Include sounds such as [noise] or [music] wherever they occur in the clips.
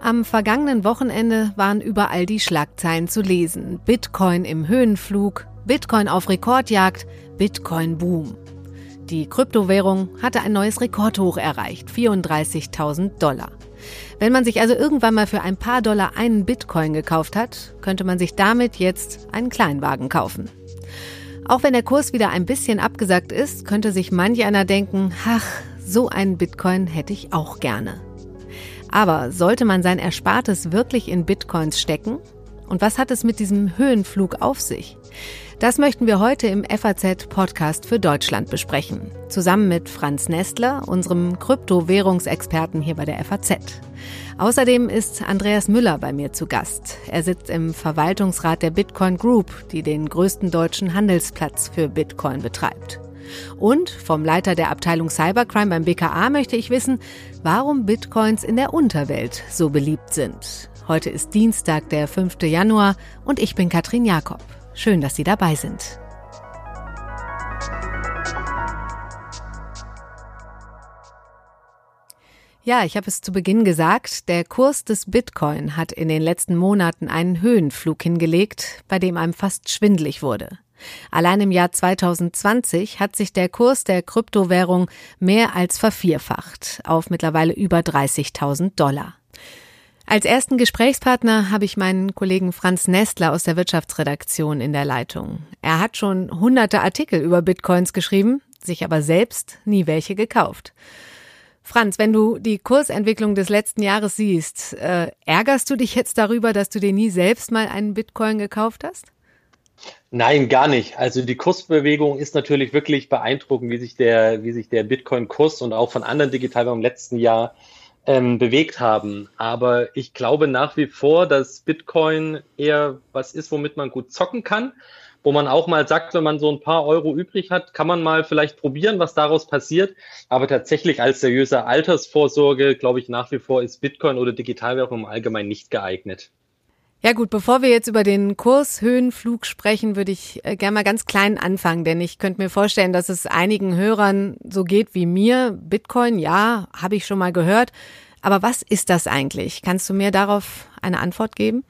Am vergangenen Wochenende waren überall die Schlagzeilen zu lesen. Bitcoin im Höhenflug, Bitcoin auf Rekordjagd, Bitcoin Boom. Die Kryptowährung hatte ein neues Rekordhoch erreicht, 34.000 Dollar. Wenn man sich also irgendwann mal für ein paar Dollar einen Bitcoin gekauft hat, könnte man sich damit jetzt einen Kleinwagen kaufen. Auch wenn der Kurs wieder ein bisschen abgesackt ist, könnte sich manch einer denken, ach, so einen Bitcoin hätte ich auch gerne. Aber sollte man sein Erspartes wirklich in Bitcoins stecken? Und was hat es mit diesem Höhenflug auf sich? Das möchten wir heute im FAZ Podcast für Deutschland besprechen. Zusammen mit Franz Nestler, unserem Kryptowährungsexperten hier bei der FAZ. Außerdem ist Andreas Müller bei mir zu Gast. Er sitzt im Verwaltungsrat der Bitcoin Group, die den größten deutschen Handelsplatz für Bitcoin betreibt. Und vom Leiter der Abteilung Cybercrime beim BKA möchte ich wissen, warum Bitcoins in der Unterwelt so beliebt sind. Heute ist Dienstag, der 5. Januar und ich bin Katrin Jakob. Schön, dass Sie dabei sind. Ja, ich habe es zu Beginn gesagt, der Kurs des Bitcoin hat in den letzten Monaten einen Höhenflug hingelegt, bei dem einem fast schwindlig wurde. Allein im Jahr 2020 hat sich der Kurs der Kryptowährung mehr als vervierfacht auf mittlerweile über 30.000 Dollar. Als ersten Gesprächspartner habe ich meinen Kollegen Franz Nestler aus der Wirtschaftsredaktion in der Leitung. Er hat schon hunderte Artikel über Bitcoins geschrieben, sich aber selbst nie welche gekauft. Franz, wenn du die Kursentwicklung des letzten Jahres siehst, äh, ärgerst du dich jetzt darüber, dass du dir nie selbst mal einen Bitcoin gekauft hast? Nein, gar nicht. Also die Kursbewegung ist natürlich wirklich beeindruckend, wie sich der, wie sich der Bitcoin-Kurs und auch von anderen Digitalwährungen im letzten Jahr ähm, bewegt haben. Aber ich glaube nach wie vor, dass Bitcoin eher was ist, womit man gut zocken kann, wo man auch mal sagt, wenn man so ein paar Euro übrig hat, kann man mal vielleicht probieren, was daraus passiert. Aber tatsächlich als seriöse Altersvorsorge, glaube ich, nach wie vor ist Bitcoin oder Digitalwährung im Allgemeinen nicht geeignet. Ja gut, bevor wir jetzt über den Kurshöhenflug sprechen, würde ich äh, gerne mal ganz klein anfangen, denn ich könnte mir vorstellen, dass es einigen Hörern so geht wie mir. Bitcoin, ja, habe ich schon mal gehört. Aber was ist das eigentlich? Kannst du mir darauf eine Antwort geben?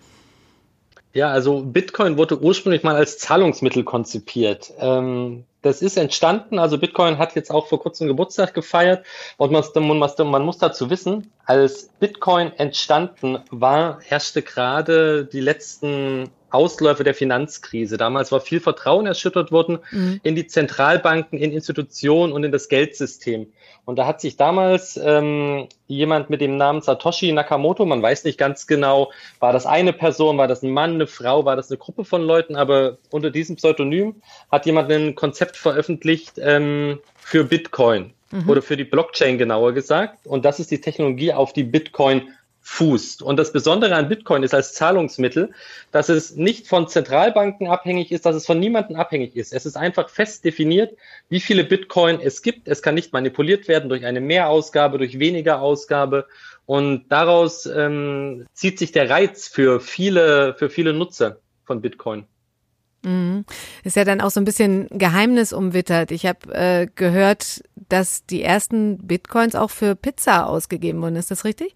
Ja, also Bitcoin wurde ursprünglich mal als Zahlungsmittel konzipiert. Ähm, das ist entstanden, also Bitcoin hat jetzt auch vor kurzem Geburtstag gefeiert und man, man, man muss dazu wissen, als Bitcoin entstanden war, herrschte gerade die letzten Ausläufe der Finanzkrise. Damals war viel Vertrauen erschüttert worden mhm. in die Zentralbanken, in Institutionen und in das Geldsystem. Und da hat sich damals ähm, jemand mit dem Namen Satoshi Nakamoto, man weiß nicht ganz genau, war das eine Person, war das ein Mann, eine Frau, war das eine Gruppe von Leuten, aber unter diesem Pseudonym hat jemand ein Konzept veröffentlicht ähm, für Bitcoin mhm. oder für die Blockchain genauer gesagt. Und das ist die Technologie, auf die Bitcoin fußt. Und das Besondere an Bitcoin ist als Zahlungsmittel, dass es nicht von Zentralbanken abhängig ist, dass es von niemandem abhängig ist. Es ist einfach fest definiert, wie viele Bitcoin es gibt. Es kann nicht manipuliert werden durch eine Mehrausgabe, durch weniger Ausgabe. Und daraus ähm, zieht sich der Reiz für viele, für viele Nutzer von Bitcoin. Mhm. Ist ja dann auch so ein bisschen Geheimnis umwittert. Ich habe äh, gehört, dass die ersten Bitcoins auch für Pizza ausgegeben wurden. Ist das richtig?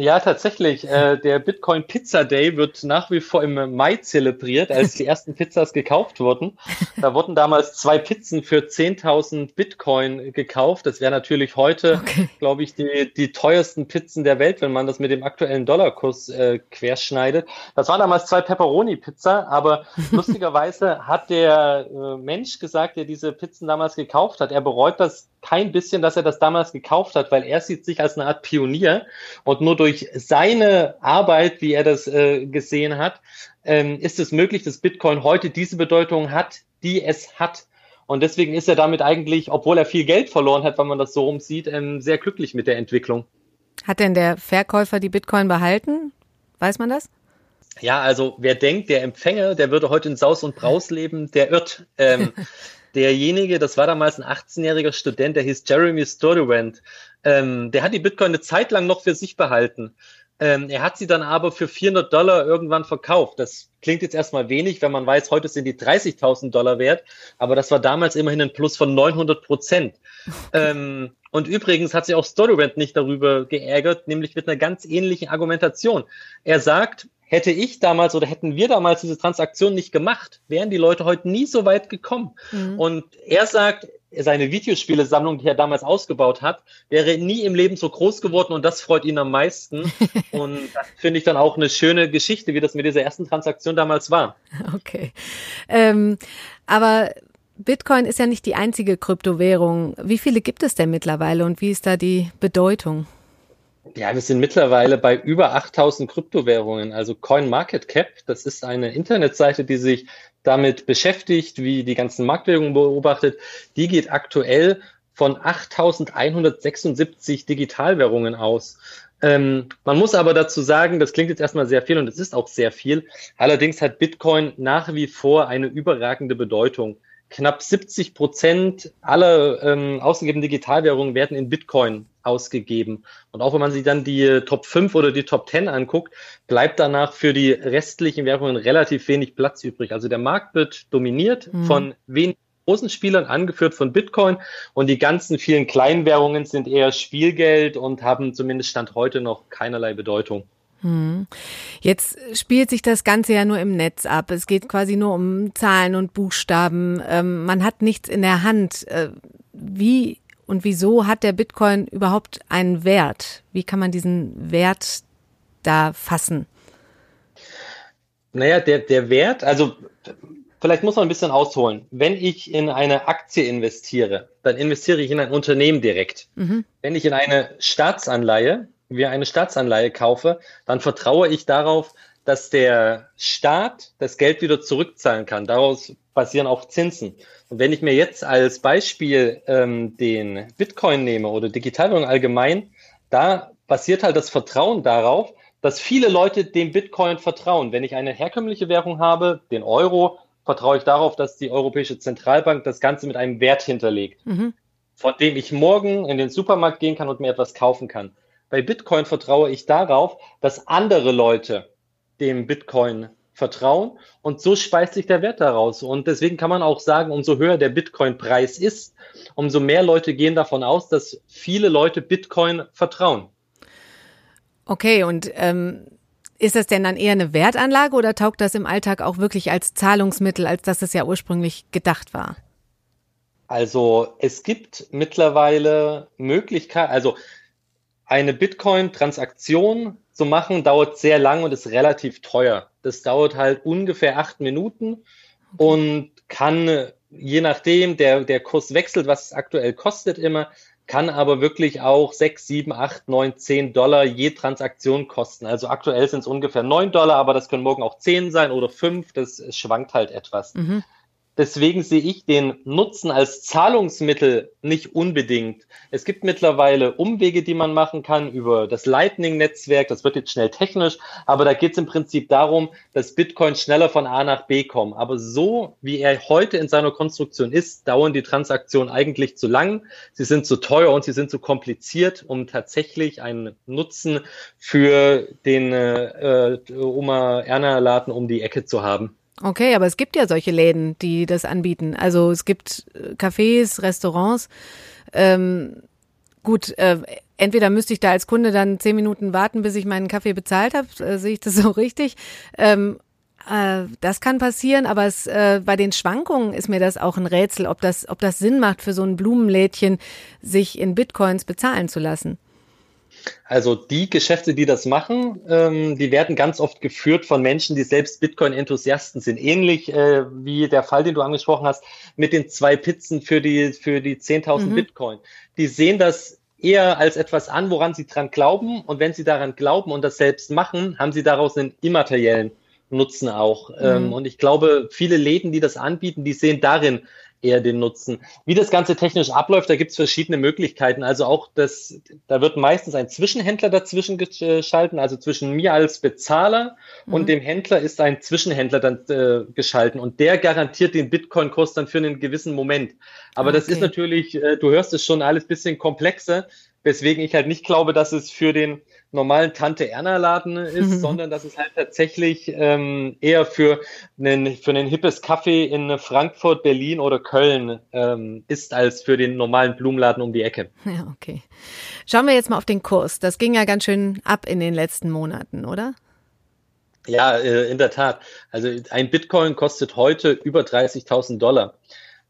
Ja, tatsächlich. Äh, der Bitcoin Pizza Day wird nach wie vor im Mai zelebriert, als die ersten Pizzas gekauft wurden. Da wurden damals zwei Pizzen für 10.000 Bitcoin gekauft. Das wäre natürlich heute, okay. glaube ich, die, die teuersten Pizzen der Welt, wenn man das mit dem aktuellen Dollarkurs äh, querschneidet. Das waren damals zwei Pepperoni-Pizza, aber [laughs] lustigerweise hat der äh, Mensch gesagt, der diese Pizzen damals gekauft hat, er bereut das kein bisschen, dass er das damals gekauft hat, weil er sieht sich als eine Art Pionier und nur durch seine Arbeit, wie er das äh, gesehen hat, ähm, ist es möglich, dass Bitcoin heute diese Bedeutung hat, die es hat. Und deswegen ist er damit eigentlich, obwohl er viel Geld verloren hat, wenn man das so rumsieht, ähm, sehr glücklich mit der Entwicklung. Hat denn der Verkäufer die Bitcoin behalten? Weiß man das? Ja, also wer denkt, der Empfänger, der würde heute in Saus und Braus [laughs] leben, der irrt. Ähm, [laughs] derjenige, das war damals ein 18-jähriger Student, der hieß Jeremy Sturdivant, ähm, der hat die Bitcoin eine Zeit lang noch für sich behalten. Ähm, er hat sie dann aber für 400 Dollar irgendwann verkauft. Das klingt jetzt erstmal wenig, wenn man weiß, heute sind die 30.000 Dollar wert, aber das war damals immerhin ein Plus von 900 Prozent. [laughs] ähm, und übrigens hat sich auch StoryRent nicht darüber geärgert, nämlich mit einer ganz ähnlichen Argumentation. Er sagt, hätte ich damals oder hätten wir damals diese Transaktion nicht gemacht, wären die Leute heute nie so weit gekommen. Mhm. Und er sagt, seine Videospielesammlung, die er damals ausgebaut hat, wäre nie im Leben so groß geworden und das freut ihn am meisten. [laughs] und das finde ich dann auch eine schöne Geschichte, wie das mit dieser ersten Transaktion damals war. Okay. Ähm, aber Bitcoin ist ja nicht die einzige Kryptowährung. Wie viele gibt es denn mittlerweile und wie ist da die Bedeutung? Ja, wir sind mittlerweile bei über 8000 Kryptowährungen. Also CoinMarketCap, das ist eine Internetseite, die sich damit beschäftigt, wie die ganzen Marktbewegungen beobachtet. Die geht aktuell von 8176 Digitalwährungen aus. Ähm, man muss aber dazu sagen, das klingt jetzt erstmal sehr viel und es ist auch sehr viel. Allerdings hat Bitcoin nach wie vor eine überragende Bedeutung knapp 70 Prozent aller ähm, ausgegebenen Digitalwährungen werden in Bitcoin ausgegeben. Und auch wenn man sich dann die Top 5 oder die Top 10 anguckt, bleibt danach für die restlichen Währungen relativ wenig Platz übrig. Also der Markt wird dominiert mhm. von wenigen großen Spielern, angeführt von Bitcoin. Und die ganzen vielen kleinen Währungen sind eher Spielgeld und haben zumindest Stand heute noch keinerlei Bedeutung. Hm. Jetzt spielt sich das Ganze ja nur im Netz ab. Es geht quasi nur um Zahlen und Buchstaben. Ähm, man hat nichts in der Hand. Äh, wie und wieso hat der Bitcoin überhaupt einen Wert? Wie kann man diesen Wert da fassen? Naja, der, der Wert, also vielleicht muss man ein bisschen ausholen. Wenn ich in eine Aktie investiere, dann investiere ich in ein Unternehmen direkt. Mhm. Wenn ich in eine Staatsanleihe wie eine Staatsanleihe kaufe, dann vertraue ich darauf, dass der Staat das Geld wieder zurückzahlen kann. Daraus basieren auch Zinsen. Und wenn ich mir jetzt als Beispiel ähm, den Bitcoin nehme oder Digitalwährung allgemein, da basiert halt das Vertrauen darauf, dass viele Leute dem Bitcoin vertrauen. Wenn ich eine herkömmliche Währung habe, den Euro, vertraue ich darauf, dass die Europäische Zentralbank das Ganze mit einem Wert hinterlegt, mhm. von dem ich morgen in den Supermarkt gehen kann und mir etwas kaufen kann. Bei Bitcoin vertraue ich darauf, dass andere Leute dem Bitcoin vertrauen und so speist sich der Wert daraus. Und deswegen kann man auch sagen, umso höher der Bitcoin-Preis ist, umso mehr Leute gehen davon aus, dass viele Leute Bitcoin vertrauen. Okay, und ähm, ist das denn dann eher eine Wertanlage oder taugt das im Alltag auch wirklich als Zahlungsmittel, als dass es ja ursprünglich gedacht war? Also es gibt mittlerweile Möglichkeiten, also eine Bitcoin-Transaktion zu machen, dauert sehr lang und ist relativ teuer. Das dauert halt ungefähr acht Minuten und kann, je nachdem, der, der Kurs wechselt, was es aktuell kostet immer, kann aber wirklich auch sechs, sieben, acht, neun, zehn Dollar je Transaktion kosten. Also aktuell sind es ungefähr neun Dollar, aber das können morgen auch zehn sein oder fünf. Das schwankt halt etwas. Mhm. Deswegen sehe ich den Nutzen als Zahlungsmittel nicht unbedingt. Es gibt mittlerweile Umwege, die man machen kann über das Lightning-Netzwerk. Das wird jetzt schnell technisch, aber da geht es im Prinzip darum, dass Bitcoin schneller von A nach B kommt. Aber so wie er heute in seiner Konstruktion ist, dauern die Transaktionen eigentlich zu lang. Sie sind zu teuer und sie sind zu kompliziert, um tatsächlich einen Nutzen für den äh, Oma Erna Laden um die Ecke zu haben. Okay, aber es gibt ja solche Läden, die das anbieten. Also es gibt äh, Cafés, Restaurants. Ähm, gut, äh, entweder müsste ich da als Kunde dann zehn Minuten warten, bis ich meinen Kaffee bezahlt habe. Äh, sehe ich das [laughs] so richtig? Ähm, äh, das kann passieren, aber es, äh, bei den Schwankungen ist mir das auch ein Rätsel, ob das, ob das Sinn macht, für so ein Blumenlädchen sich in Bitcoins bezahlen zu lassen. Also die Geschäfte, die das machen, ähm, die werden ganz oft geführt von Menschen, die selbst Bitcoin-Enthusiasten sind. Ähnlich äh, wie der Fall, den du angesprochen hast, mit den zwei Pizzen für die, für die 10.000 mhm. Bitcoin. Die sehen das eher als etwas an, woran sie dran glauben. Und wenn sie daran glauben und das selbst machen, haben sie daraus einen immateriellen Nutzen auch. Ähm, mhm. und ich glaube, viele Läden, die das anbieten, die sehen darin eher den Nutzen. Wie das Ganze technisch abläuft, da gibt es verschiedene Möglichkeiten. Also auch das, da wird meistens ein Zwischenhändler dazwischen geschalten, also zwischen mir als Bezahler mhm. und dem Händler ist ein Zwischenhändler dann äh, geschalten und der garantiert den Bitcoin-Kurs dann für einen gewissen Moment. Aber okay. das ist natürlich, äh, du hörst es schon alles bisschen komplexer. Weswegen ich halt nicht glaube, dass es für den normalen Tante-Erna-Laden ist, mhm. [laughs] sondern dass es halt tatsächlich ähm, eher für einen, für einen hippes Kaffee in Frankfurt, Berlin oder Köln ähm, ist, als für den normalen Blumenladen um die Ecke. Ja, okay. Schauen wir jetzt mal auf den Kurs. Das ging ja ganz schön ab in den letzten Monaten, oder? Ja, äh, in der Tat. Also ein Bitcoin kostet heute über 30.000 Dollar.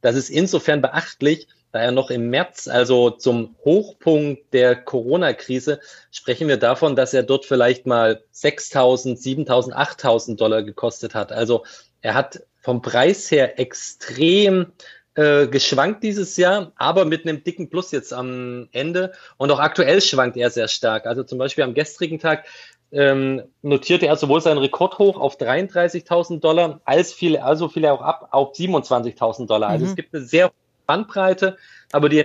Das ist insofern beachtlich, da ja noch im März, also zum Hochpunkt der Corona-Krise, sprechen wir davon, dass er dort vielleicht mal 6.000, 7.000, 8.000 Dollar gekostet hat. Also er hat vom Preis her extrem äh, geschwankt dieses Jahr, aber mit einem dicken Plus jetzt am Ende. Und auch aktuell schwankt er sehr stark. Also zum Beispiel am gestrigen Tag ähm, notierte er sowohl seinen Rekordhoch auf 33.000 Dollar, als fiel, also fiel er auch ab auf 27.000 Dollar. Also mhm. es gibt eine sehr Bandbreite, aber die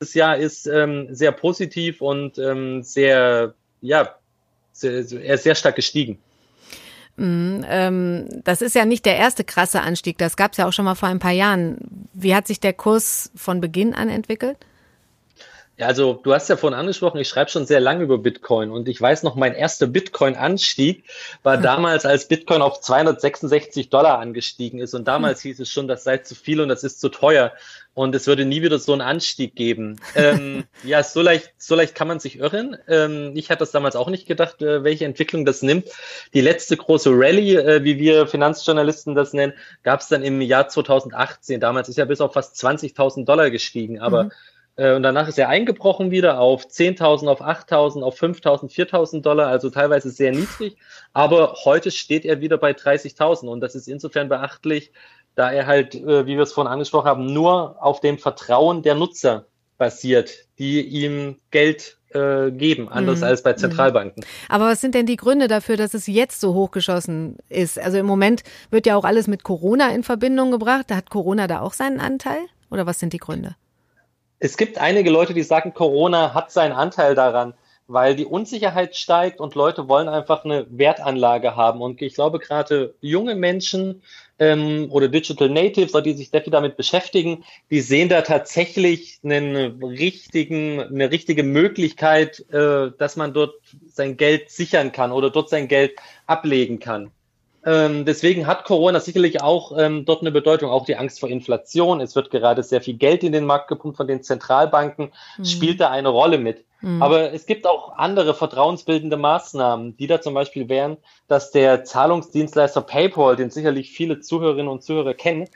dieses Jahr ist ähm, sehr positiv und ähm, sehr, ja, sehr, er ist sehr stark gestiegen. Mm, ähm, das ist ja nicht der erste krasse Anstieg. Das gab es ja auch schon mal vor ein paar Jahren. Wie hat sich der Kurs von Beginn an entwickelt? Ja, also du hast ja vorhin angesprochen, ich schreibe schon sehr lange über Bitcoin und ich weiß noch, mein erster Bitcoin-Anstieg war hm. damals, als Bitcoin auf 266 Dollar angestiegen ist und damals hm. hieß es schon, das sei zu viel und das ist zu teuer und es würde nie wieder so einen Anstieg geben. ähm, [laughs] ja, so leicht, so leicht kann man sich irren. Ähm, ich hatte das damals auch nicht gedacht, äh, welche Entwicklung das nimmt. Die letzte große Rallye, äh, wie wir Finanzjournalisten das nennen, gab es dann im Jahr 2018. Damals ist ja bis auf fast 20.000 Dollar gestiegen, aber mhm und danach ist er eingebrochen wieder auf 10.000, auf 8.000, auf 5.000, 4.000 Dollar, also teilweise sehr niedrig. Aber heute steht er wieder bei 30.000 und das ist insofern beachtlich, da er halt, äh, wie wir es vorhin angesprochen haben, nur auf dem Vertrauen der Nutzer basiert, die ihm Geld äh, geben, anders mhm. als bei mhm. Zentralbanken. Aber was sind denn die Gründe dafür, dass es jetzt so hochgeschossen ist? Also im Moment wird ja auch alles mit Corona in Verbindung gebracht. Da hat Corona da auch seinen Anteil? Oder was sind die Gründe? Es gibt einige Leute, die sagen, Corona hat seinen Anteil daran, weil die Unsicherheit steigt und Leute wollen einfach eine Wertanlage haben. Und ich glaube, gerade junge Menschen ähm, oder Digital Natives, die sich sehr viel damit beschäftigen, die sehen da tatsächlich einen richtigen, eine richtige Möglichkeit, äh, dass man dort sein Geld sichern kann oder dort sein Geld ablegen kann. Ähm, deswegen hat Corona sicherlich auch ähm, dort eine Bedeutung, auch die Angst vor Inflation. Es wird gerade sehr viel Geld in den Markt gepumpt von den Zentralbanken, mhm. spielt da eine Rolle mit. Mhm. Aber es gibt auch andere vertrauensbildende Maßnahmen, die da zum Beispiel wären, dass der Zahlungsdienstleister PayPal, den sicherlich viele Zuhörerinnen und Zuhörer kennen,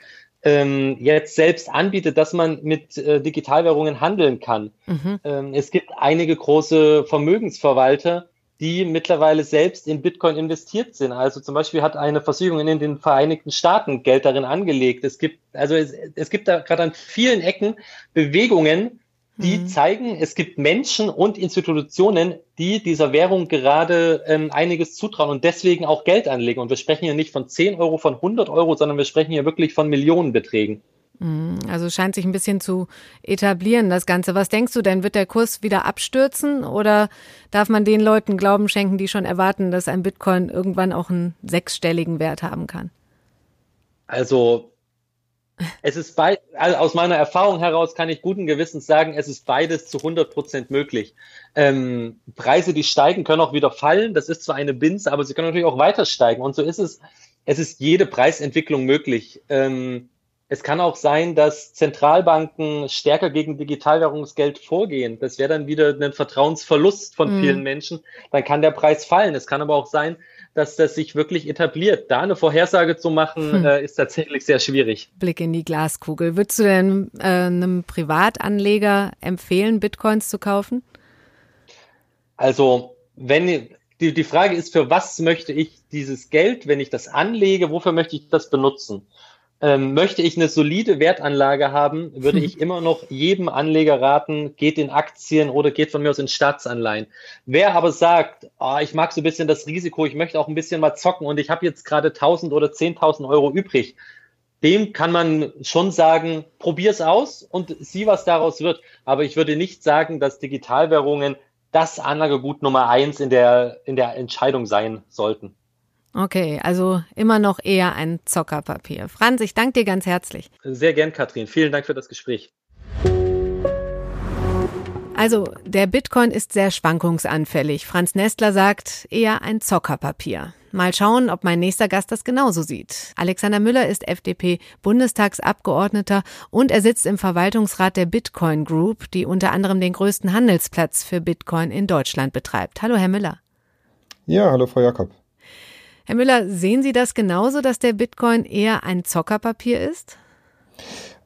ähm, jetzt selbst anbietet, dass man mit äh, Digitalwährungen handeln kann. Mhm. Ähm, es gibt einige große Vermögensverwalter, die mittlerweile selbst in Bitcoin investiert sind. Also zum Beispiel hat eine Versicherung in den Vereinigten Staaten Geld darin angelegt. Es gibt, also es, es gibt da gerade an vielen Ecken Bewegungen, die mhm. zeigen, es gibt Menschen und Institutionen, die dieser Währung gerade ähm, einiges zutrauen und deswegen auch Geld anlegen. Und wir sprechen hier nicht von 10 Euro, von 100 Euro, sondern wir sprechen hier wirklich von Millionenbeträgen. Mhm. Also scheint sich ein bisschen zu etablieren, das Ganze. Was denkst du denn? Wird der Kurs wieder abstürzen oder darf man den Leuten Glauben schenken, die schon erwarten, dass ein Bitcoin irgendwann auch einen sechsstelligen Wert haben kann? Also, es ist bei, also aus meiner Erfahrung heraus kann ich guten Gewissens sagen, es ist beides zu 100 Prozent möglich. Ähm, Preise, die steigen, können auch wieder fallen. Das ist zwar eine Binse, aber sie können natürlich auch weiter steigen. Und so ist es. Es ist jede Preisentwicklung möglich. Ähm, es kann auch sein, dass Zentralbanken stärker gegen Digitalwährungsgeld vorgehen. Das wäre dann wieder ein Vertrauensverlust von mhm. vielen Menschen. Dann kann der Preis fallen. Es kann aber auch sein, dass das sich wirklich etabliert. Da eine Vorhersage zu machen, hm. äh, ist tatsächlich sehr schwierig. Blick in die Glaskugel. Würdest du denn äh, einem Privatanleger empfehlen, Bitcoins zu kaufen? Also, wenn die, die Frage ist, für was möchte ich dieses Geld, wenn ich das anlege, wofür möchte ich das benutzen? Ähm, möchte ich eine solide Wertanlage haben, würde ich immer noch jedem Anleger raten, geht in Aktien oder geht von mir aus in Staatsanleihen. Wer aber sagt, oh, ich mag so ein bisschen das Risiko, ich möchte auch ein bisschen mal zocken und ich habe jetzt gerade 1000 oder 10.000 Euro übrig, dem kann man schon sagen, probier's aus und sieh, was daraus wird. Aber ich würde nicht sagen, dass Digitalwährungen das Anlagegut Nummer eins in der, in der Entscheidung sein sollten. Okay, also immer noch eher ein Zockerpapier. Franz, ich danke dir ganz herzlich. Sehr gern, Katrin. Vielen Dank für das Gespräch. Also, der Bitcoin ist sehr schwankungsanfällig. Franz Nestler sagt, eher ein Zockerpapier. Mal schauen, ob mein nächster Gast das genauso sieht. Alexander Müller ist FDP-Bundestagsabgeordneter und er sitzt im Verwaltungsrat der Bitcoin Group, die unter anderem den größten Handelsplatz für Bitcoin in Deutschland betreibt. Hallo, Herr Müller. Ja, hallo, Frau Jakob. Herr Müller, sehen Sie das genauso, dass der Bitcoin eher ein Zockerpapier ist?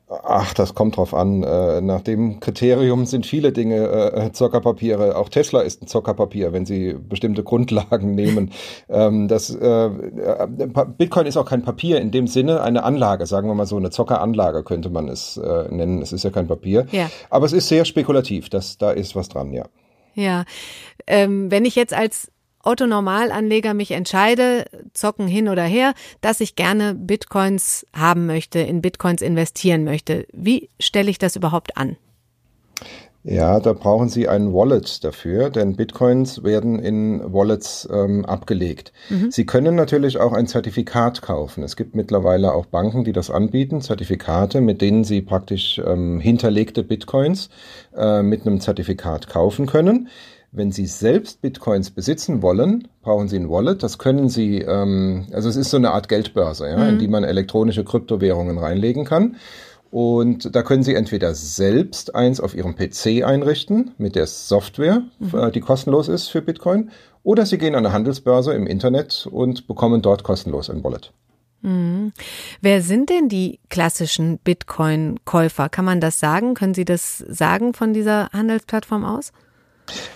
Ach, das kommt drauf an. Äh, nach dem Kriterium sind viele Dinge äh, Zockerpapiere. Auch Tesla ist ein Zockerpapier, wenn Sie bestimmte Grundlagen nehmen. [laughs] Ähm, das, äh, Bitcoin ist auch kein Papier in dem Sinne, eine Anlage, sagen wir mal so, eine Zockeranlage könnte man es nennen. Es ist ja kein Papier. Ja. Aber es ist sehr spekulativ. Das, da ist was dran, ja. Ja. Ähm, wenn ich jetzt als Otto-Normalanleger mich entscheide, zocken hin oder her, dass ich gerne Bitcoins haben möchte, in Bitcoins investieren möchte. Wie stelle ich das überhaupt an? Ja, da brauchen Sie ein Wallet dafür, denn Bitcoins werden in Wallets ähm, abgelegt. Mhm. Sie können natürlich auch ein Zertifikat kaufen. Es gibt mittlerweile auch Banken, die das anbieten, Zertifikate, mit denen Sie praktisch ähm, hinterlegte Bitcoins äh, mit einem Zertifikat kaufen können. Wenn Sie selbst Bitcoins besitzen wollen, brauchen Sie ein Wallet. Das können Sie, ähm, also es ist so eine Art Geldbörse, ja, mhm. in die man elektronische Kryptowährungen reinlegen kann. Und da können Sie entweder selbst eins auf Ihrem PC einrichten mit der Software, mhm. Äh, die kostenlos ist für Bitcoin, oder Sie gehen an eine Handelsbörse im Internet und bekommen dort kostenlos ein Wallet. Mhm. Wer sind denn die klassischen Bitcoin-Käufer? Kann man das sagen? Können Sie das sagen von dieser Handelsplattform aus?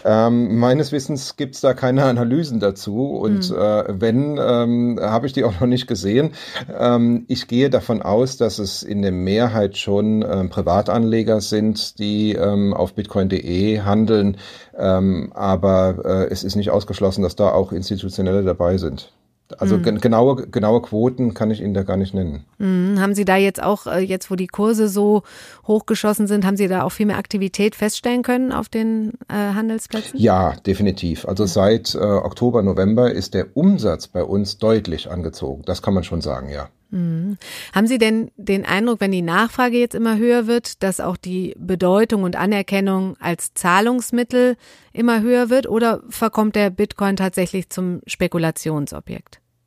Ähm, meines Wissens gibt es da keine Analysen dazu und mhm. äh, wenn, ähm, habe ich die auch noch nicht gesehen. Ähm, ich gehe davon aus, dass es in der Mehrheit schon ähm, Privatanleger sind, die ähm, auf bitcoin.de handeln, ähm, aber äh, es ist nicht ausgeschlossen, dass da auch Institutionelle dabei sind. Also mhm. genaue, genaue Quoten kann ich Ihnen da gar nicht nennen. Mhm. Haben Sie da jetzt auch, äh, jetzt wo die Kurse so hochgeschossen sind, haben Sie da auch viel mehr Aktivität feststellen können auf den äh, Handelsplätzen? Ja, definitiv. Also seit äh, Oktober, November ist der Umsatz bei uns deutlich angezogen. Das kann man schon sagen, ja. Mhm. Haben Sie denn den Eindruck, wenn die Nachfrage jetzt immer höher wird, dass auch die Bedeutung und Anerkennung als Zahlungsmittel immer höher wird oder verkommt der Bitcoin tatsächlich zum Spekulationsobjekt?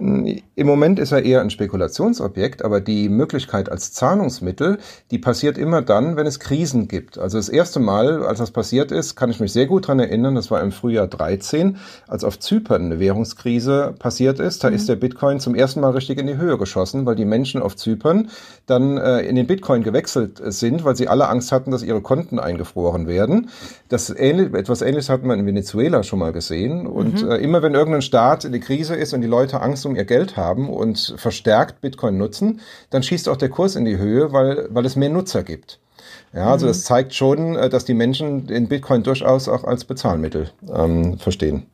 Im Moment ist er eher ein Spekulationsobjekt, aber die Möglichkeit als Zahlungsmittel, die passiert immer dann, wenn es Krisen gibt. Also das erste Mal, als das passiert ist, kann ich mich sehr gut dran erinnern, das war im Frühjahr 13, als auf Zypern eine Währungskrise passiert ist. Da mhm. ist der Bitcoin zum ersten Mal richtig in die Höhe geschossen, weil die Menschen auf Zypern dann äh, in den Bitcoin gewechselt sind, weil sie alle Angst hatten, dass ihre Konten eingefroren werden. Das ähnlich, etwas Ähnliches hat man in Venezuela schon mal gesehen. Und mhm. äh, immer wenn irgendein Staat in die Krise ist und die Leute Angst um ihr Geld haben und verstärkt Bitcoin nutzen, dann schießt auch der Kurs in die Höhe, weil, weil es mehr Nutzer gibt. Ja, also mhm. das zeigt schon, äh, dass die Menschen den Bitcoin durchaus auch als Bezahlmittel ähm, verstehen.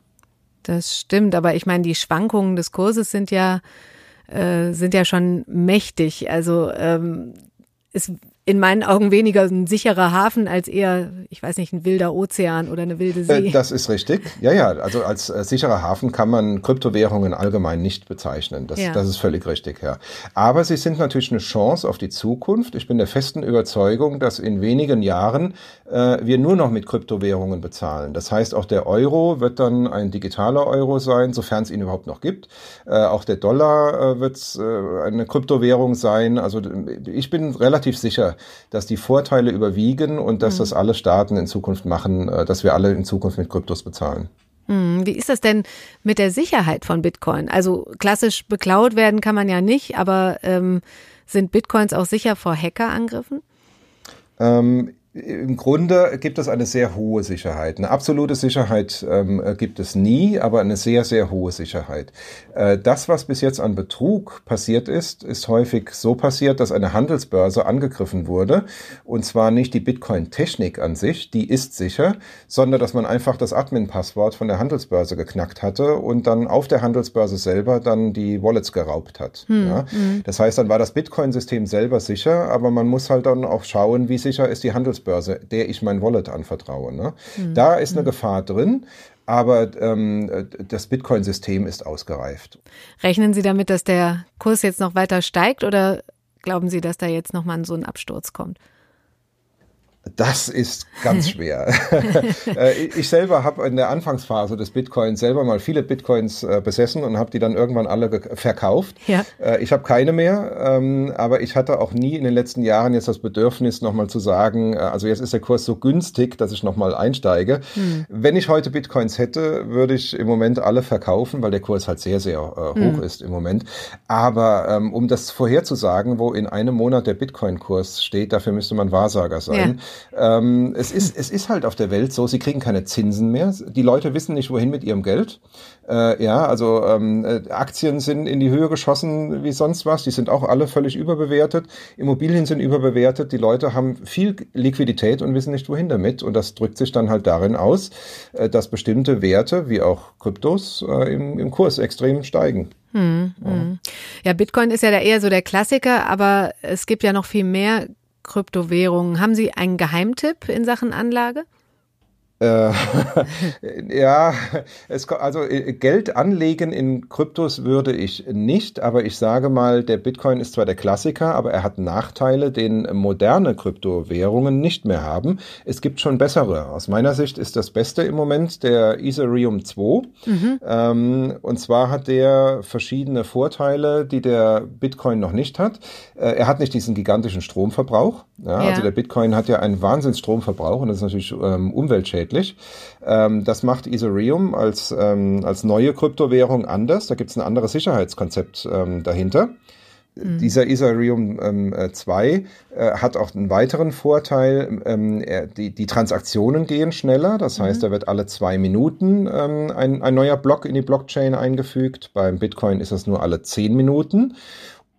Das stimmt, aber ich meine, die Schwankungen des Kurses sind ja äh, sind ja schon mächtig. Also ähm, es in meinen Augen weniger ein sicherer Hafen als eher, ich weiß nicht, ein wilder Ozean oder eine wilde See. Äh, das ist richtig. Ja, ja, also als äh, sicherer Hafen kann man Kryptowährungen allgemein nicht bezeichnen. Das, ja. das ist völlig richtig, ja. Aber sie sind natürlich eine Chance auf die Zukunft. Ich bin der festen Überzeugung, dass in wenigen Jahren äh, wir nur noch mit Kryptowährungen bezahlen. Das heißt, auch der Euro wird dann ein digitaler Euro sein, sofern es ihn überhaupt noch gibt. Äh, auch der Dollar äh, wird äh, eine Kryptowährung sein. Also ich bin relativ sicher, dass die Vorteile überwiegen und dass mhm. das alle Staaten in Zukunft machen, äh, dass wir alle in Zukunft mit Kryptos bezahlen. Mhm. Wie ist das denn mit der Sicherheit von Bitcoin? Also klassisch beklaut werden kann man ja nicht, aber ähm, sind Bitcoins auch sicher vor Hackerangriffen? Ähm, im Grunde gibt es eine sehr hohe Sicherheit. Eine absolute Sicherheit ähm, gibt es nie, aber eine sehr, sehr hohe Sicherheit. Äh, das, was bis jetzt an Betrug passiert ist, ist häufig so passiert, dass eine Handelsbörse angegriffen wurde. Und zwar nicht die Bitcoin-Technik an sich, die ist sicher, sondern dass man einfach das Admin-Passwort von der Handelsbörse geknackt hatte und dann auf der Handelsbörse selber dann die Wallets geraubt hat. Hm, ja? hm. Das heißt, dann war das Bitcoin-System selber sicher, aber man muss halt dann auch schauen, wie sicher ist die Handelsbörse Handelsbörse, der ich mein Wallet anvertraue. Ne? Mhm. Da ist eine mhm. Gefahr drin. Aber ähm, das Bitcoin-System ist ausgereift. Rechnen Sie damit, dass der Kurs jetzt noch weiter steigt oder glauben Sie, dass da jetzt nochmal so ein Absturz kommt? Das ist ganz [laughs] schwer. [laughs] Äh, ich selber habe in der Anfangsphase des Bitcoins selber mal viele Bitcoins äh, besessen und habe die dann irgendwann alle verkauft. Ja. Äh, ich habe keine mehr, ähm, aber ich hatte auch nie in den letzten Jahren jetzt das Bedürfnis, nochmal zu sagen, also jetzt ist der Kurs so günstig, dass ich nochmal einsteige. Hm. Wenn ich heute Bitcoins hätte, würde ich im Moment alle verkaufen, weil der Kurs halt sehr, sehr hoch hm. ist im Moment. Aber ähm, um das vorherzusagen, wo in einem Monat der Bitcoin-Kurs steht, dafür müsste man Wahrsager sein. Ja. Ähm, es, ist, es ist halt auf der Welt so, sie kriegen keine Zinsen mehr. Die Leute wissen nicht, wohin mit ihrem Geld. Äh, ja, also ähm, äh, Aktien sind in die Höhe geschossen wie sonst was. Die sind auch alle völlig überbewertet. Immobilien sind überbewertet. Die Leute haben viel Liquidität und wissen nicht, wohin damit. Und das drückt sich dann halt darin aus, äh, dass bestimmte Werte, wie auch Kryptos, äh, im, im Kurs extrem steigen. Hm. Hm. ja, Bitcoin ist ja da eher so der Klassiker, aber es gibt ja noch viel mehr Kryptowährungen. Haben Sie einen Geheimtipp in Sachen Anlage? Äh, [laughs] ja, es, also äh, Geld anlegen in Kryptos würde ich nicht, aber ich sage mal, der Bitcoin ist zwar der Klassiker, aber er hat Nachteile, den moderne Kryptowährungen nicht mehr haben. Es gibt schon bessere. Aus meiner Sicht ist das Beste im Moment der Ethereum 2. Mhm. Ähm, und zwar hat der verschiedene Vorteile, die der Bitcoin noch nicht hat. Äh, er hat nicht diesen gigantischen Stromverbrauch. Ja, ja. Also der Bitcoin hat ja einen Wahnsinnsstromverbrauch und das ist natürlich ähm, umweltschädlich schädlich. Ähm, das macht Ethereum als, ähm, als neue Kryptowährung anders. Da gibt es ein anderes Sicherheitskonzept ähm, dahinter. Mhm. Dieser Ethereum ähm, 2 äh, äh, hat auch einen weiteren Vorteil. Ähm, er, die, die Transaktionen gehen schneller. Das mhm. heißt, da wird alle zwei Minuten ähm, ein, ein neuer Block in die Blockchain eingefügt. Beim Bitcoin ist das nur alle zehn Minuten.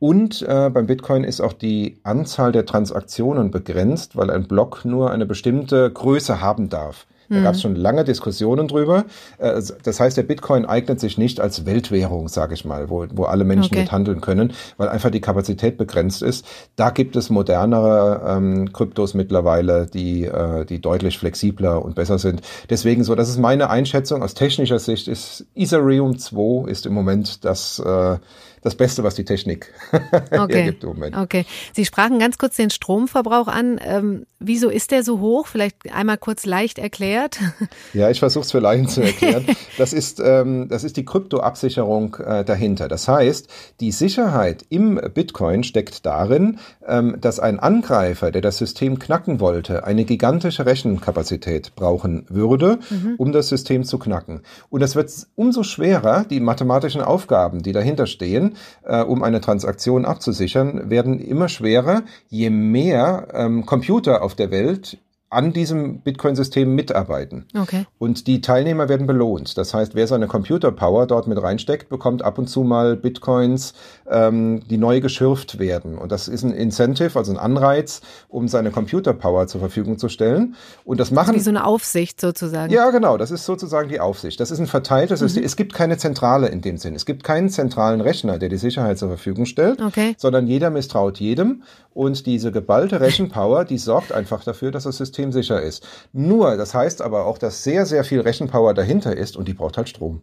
Und äh, beim Bitcoin ist auch die Anzahl der Transaktionen begrenzt, weil ein Block nur eine bestimmte Größe haben darf. Da gab es mhm. schon lange Diskussionen drüber. Äh, das heißt, der Bitcoin eignet sich nicht als Weltwährung, sage ich mal, wo, wo alle Menschen okay. mit handeln können, weil einfach die Kapazität begrenzt ist. Da gibt es modernere ähm, Kryptos mittlerweile, die, äh, die deutlich flexibler und besser sind. Deswegen so, das ist meine Einschätzung aus technischer Sicht, ist Ethereum 2 ist im Moment das äh, das Beste, was die Technik [laughs] okay. hergibt im Moment. Okay. Sie sprachen ganz kurz den Stromverbrauch an. Ähm, wieso ist der so hoch? Vielleicht einmal kurz leicht erklärt. [laughs] Ja, ich versuche es für Laien zu erklären. [laughs] Das ist, ähm, das ist die Kryptoabsicherung äh, dahinter. Das heißt, die Sicherheit im Bitcoin steckt darin, ähm, dass ein Angreifer, der das System knacken wollte, eine gigantische Rechenkapazität brauchen würde, mhm. um das System zu knacken. Und es wird umso schwerer, die mathematischen Aufgaben, die dahinter stehen, äh, um eine Transaktion abzusichern, werden immer schwerer, je mehr ähm, Computer auf der Welt an diesem Bitcoin-System mitarbeiten. Okay. Und die Teilnehmer werden belohnt. Das heißt, wer seine Computer-Power dort mit reinsteckt, bekommt ab und zu mal Bitcoins, ähm, die neu geschürft werden. Und das ist ein Incentive, also ein Anreiz, um seine Computer-Power zur Verfügung zu stellen. Und das machen. Wie so eine Aufsicht sozusagen. Ja, genau. Das ist sozusagen die Aufsicht. Das ist ein verteiltes System. Mhm. Es gibt keine Zentrale in dem Sinn. Es gibt keinen zentralen Rechner, der die Sicherheit zur Verfügung stellt, okay. sondern jeder misstraut jedem. Und diese geballte Rechenpower, die sorgt einfach dafür, dass das System systemsicher ist. Nur, das heißt aber auch, dass sehr, sehr viel Rechenpower dahinter ist und die braucht halt Strom.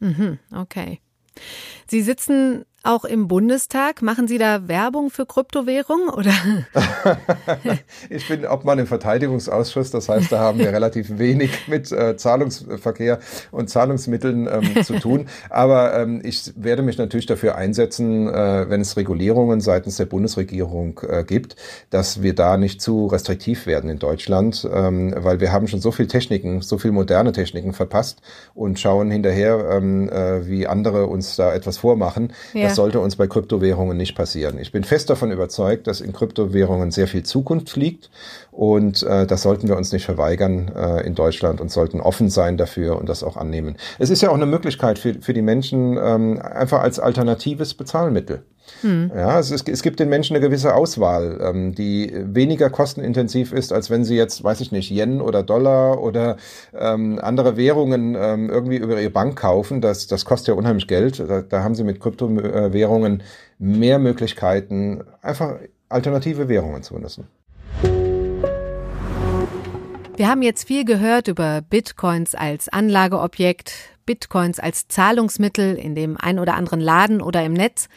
Mhm, okay. Sie sitzen auch im Bundestag. Machen Sie da Werbung für Kryptowährung oder? [laughs] ich bin Obmann im Verteidigungsausschuss, das heißt, da haben wir [laughs] relativ wenig mit äh, Zahlungsverkehr und Zahlungsmitteln ähm, zu tun. Aber ähm, ich werde mich natürlich dafür einsetzen, äh, wenn es Regulierungen seitens der Bundesregierung äh, gibt, dass wir da nicht zu restriktiv werden in Deutschland, ähm, weil wir haben schon so viel Techniken, so viel moderne Techniken verpasst und schauen hinterher, ähm, äh, wie andere uns da etwas vormachen. Ja. Das sollte uns bei Kryptowährungen nicht passieren. Ich bin fest davon überzeugt, dass in Kryptowährungen sehr viel Zukunft liegt und äh, das sollten wir uns nicht verweigern äh, in Deutschland und sollten offen sein dafür und das auch annehmen. Es ist ja auch eine Möglichkeit für, für die Menschen ähm, einfach als alternatives Bezahlmittel. Hm. Ja, es, ist, es gibt den Menschen eine gewisse Auswahl, ähm, die weniger kostenintensiv ist, als wenn sie jetzt, weiß ich nicht, Yen oder Dollar oder ähm, andere Währungen ähm, irgendwie über ihre Bank kaufen. Das, das kostet ja unheimlich Geld. Da, da haben sie mit Kryptowährungen mehr Möglichkeiten, einfach alternative Währungen zu nutzen. Wir haben jetzt viel gehört über Bitcoins als Anlageobjekt, Bitcoins als Zahlungsmittel in dem ein oder anderen Laden oder im Netz.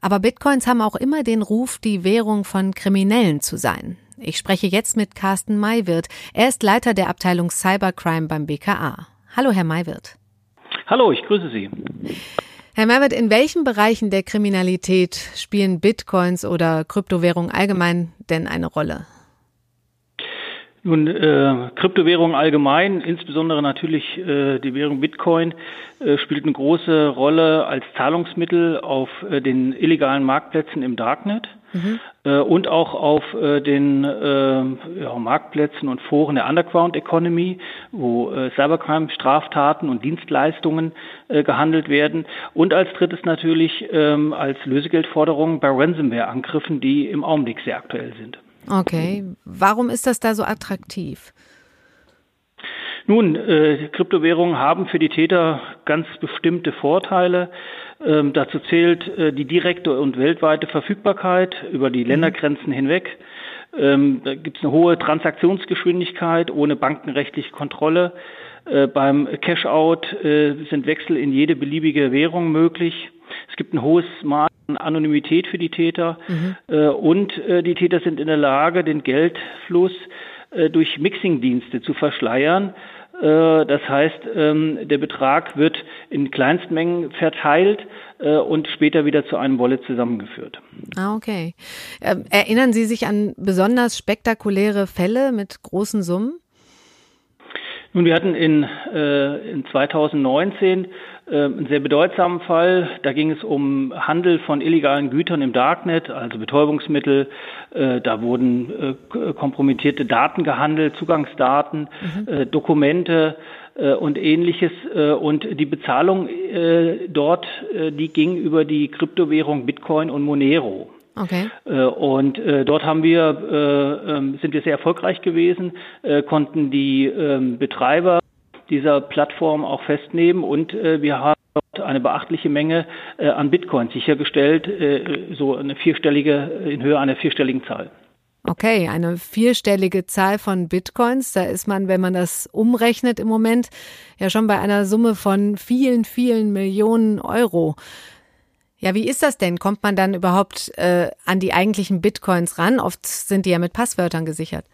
Aber Bitcoins haben auch immer den Ruf, die Währung von Kriminellen zu sein. Ich spreche jetzt mit Carsten Maywirt. Er ist Leiter der Abteilung Cybercrime beim BKA. Hallo, Herr Maywirt. Hallo, ich grüße Sie. Herr Maywirt, in welchen Bereichen der Kriminalität spielen Bitcoins oder Kryptowährungen allgemein denn eine Rolle? Nun, äh, Kryptowährungen allgemein, insbesondere natürlich äh, die Währung Bitcoin, äh, spielt eine große Rolle als Zahlungsmittel auf äh, den illegalen Marktplätzen im Darknet mhm. äh, und auch auf äh, den äh, ja, Marktplätzen und Foren der Underground Economy, wo äh, Cybercrime-Straftaten und Dienstleistungen äh, gehandelt werden. Und als drittes natürlich ähm, als Lösegeldforderungen bei Ransomware-Angriffen, die im Augenblick sehr aktuell sind. Okay, warum ist das da so attraktiv? Nun, äh, Kryptowährungen haben für die Täter ganz bestimmte Vorteile. Ähm, dazu zählt äh, die direkte und weltweite Verfügbarkeit über die mhm. Ländergrenzen hinweg. Ähm, da gibt es eine hohe Transaktionsgeschwindigkeit ohne bankenrechtliche Kontrolle. Äh, beim Cash-out äh, sind Wechsel in jede beliebige Währung möglich. Es gibt ein hohes Maß an Anonymität für die Täter mhm. äh, und die Täter sind in der Lage, den Geldfluss durch Mixing-Dienste zu verschleiern. Das heißt, ähm, der Betrag wird in Kleinstmengen verteilt und später wieder zu einem Wallet zusammengeführt. Ah, okay. Ähm, erinnern Sie sich an besonders spektakuläre Fälle mit großen Summen? Nun, wir hatten in, äh, in 2019 äh, einen sehr bedeutsamen Fall. Da ging es um Handel von illegalen Gütern im Darknet, also Betäubungsmittel. Äh, da wurden äh, kompromittierte Daten gehandelt, Zugangsdaten, mhm. Äh, Dokumente äh, und ähnliches. und die Bezahlung dort, die ging über die Kryptowährung Bitcoin und Monero. Okay. Äh, und äh, dort haben wir, äh, ähm, sind wir sehr erfolgreich gewesen, konnten die ähm, Betreiber dieser Plattform auch festnehmen und wir haben dort eine beachtliche Menge an Bitcoin sichergestellt, so eine vierstellige, in Höhe einer vierstelligen Zahl. Okay, eine vierstellige Zahl von Bitcoins. Da ist man, wenn man das umrechnet im Moment, ja schon bei einer Summe von vielen, vielen Millionen Euro. Ja, wie ist das denn? Kommt man dann überhaupt äh, an die eigentlichen Bitcoins ran? Oft sind die ja mit Passwörtern gesichert.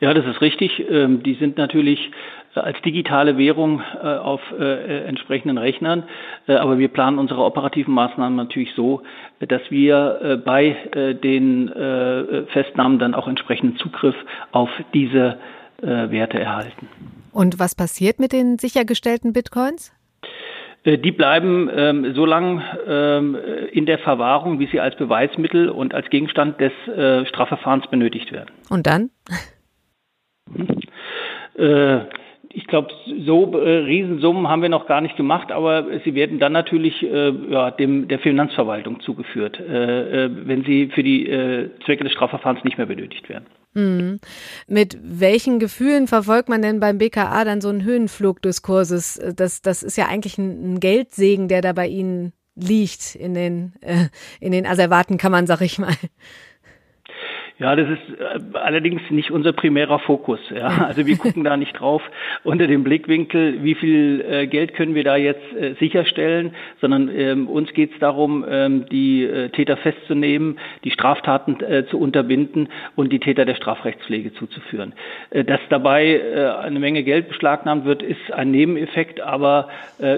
Ja, das ist richtig. Ähm, die sind natürlich äh, als digitale Währung äh, auf äh, entsprechenden Rechnern. Äh, aber wir planen unsere operativen Maßnahmen natürlich so, dass wir äh, bei äh, den Festnahmen dann auch entsprechenden Zugriff auf diese Werte erhalten. Und was passiert mit den sichergestellten Bitcoins? Äh, die bleiben ähm, so lang ähm, in der Verwahrung, wie sie als Beweismittel und als Gegenstand des äh, Strafverfahrens benötigt werden. Und dann? Äh, ich glaube, so äh, Riesensummen haben wir noch gar nicht gemacht, aber sie werden dann natürlich äh, ja, dem der Finanzverwaltung zugeführt, äh, äh, wenn sie für die äh, Zwecke des Strafverfahrens nicht mehr benötigt werden. Mhm. Mit welchen Gefühlen verfolgt man denn beim BKA dann so einen Höhenflug des Kurses? Das, das ist ja eigentlich ein, ein Geldsegen, der da bei Ihnen liegt in den, äh, in den Asservatenkammern, sag ich mal. Ja, das ist äh, allerdings nicht unser primärer Fokus. Ja. Also wir gucken da nicht drauf unter dem Blickwinkel, wie viel äh, Geld können wir da jetzt äh, sicherstellen, sondern ähm, uns geht es darum, ähm, die äh, Täter festzunehmen, die Straftaten äh, zu unterbinden und die Täter der Strafrechtspflege zuzuführen. Äh, dass dabei eine Menge Geld beschlagnahmt wird, ist ein Nebeneffekt, aber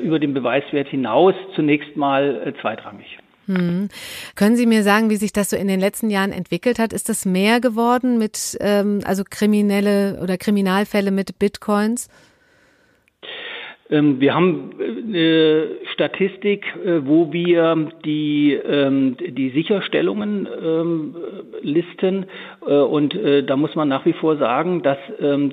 über den Beweiswert hinaus zunächst mal zweitrangig. Hm. Können Sie mir sagen, wie sich das so in den letzten Jahren entwickelt hat? Ist das mehr geworden mit, ähm, also kriminelle oder Kriminalfälle mit Bitcoins? Ähm, wir haben eine äh, Statistik, äh, wo wir die, ähm, die Sicherstellungen ähm, listen. Äh, und da muss man nach wie vor sagen, dass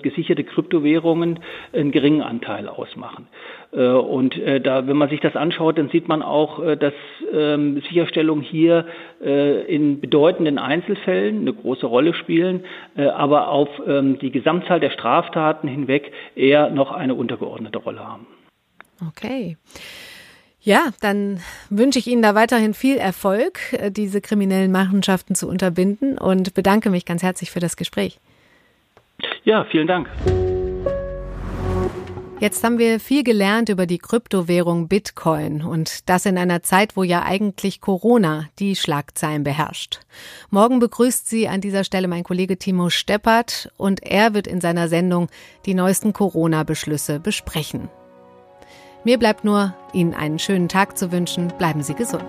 gesicherte Kryptowährungen einen geringen Anteil ausmachen. Und da, wenn man sich das anschaut, dann sieht man auch, dass Sicherstellungen hier in bedeutenden Einzelfällen eine große Rolle spielen, aber auf die Gesamtzahl der Straftaten hinweg eher noch eine untergeordnete Rolle haben. Okay. Ja, dann wünsche ich Ihnen da weiterhin viel Erfolg, äh, diese kriminellen Machenschaften zu unterbinden und bedanke mich ganz herzlich für das Gespräch. Ja, vielen Dank. Jetzt haben wir viel gelernt über die Kryptowährung Bitcoin und das in einer Zeit, wo ja eigentlich Corona die Schlagzeilen beherrscht. Morgen begrüßt sie an dieser Stelle mein Kollege Timo Steppert und er wird in seiner Sendung die neuesten Corona-Beschlüsse besprechen. Mir bleibt nur, Ihnen einen schönen Tag zu wünschen. Bleiben Sie gesund.